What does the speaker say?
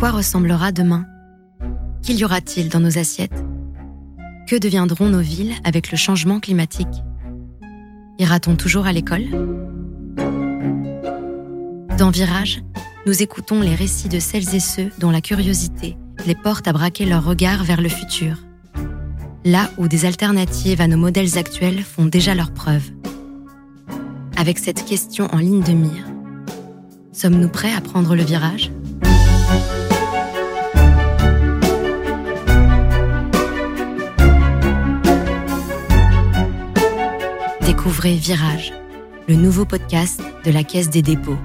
quoi ressemblera demain? Qu'il y aura-t-il dans nos assiettes? Que deviendront nos villes avec le changement climatique? Ira-t-on toujours à l'école? Dans Virage, nous écoutons les récits de celles et ceux dont la curiosité les porte à braquer leur regard vers le futur, là où des alternatives à nos modèles actuels font déjà leur preuve. Avec cette question en ligne de mire, sommes-nous prêts à prendre le virage? Découvrez Virage, le nouveau podcast de la Caisse des dépôts.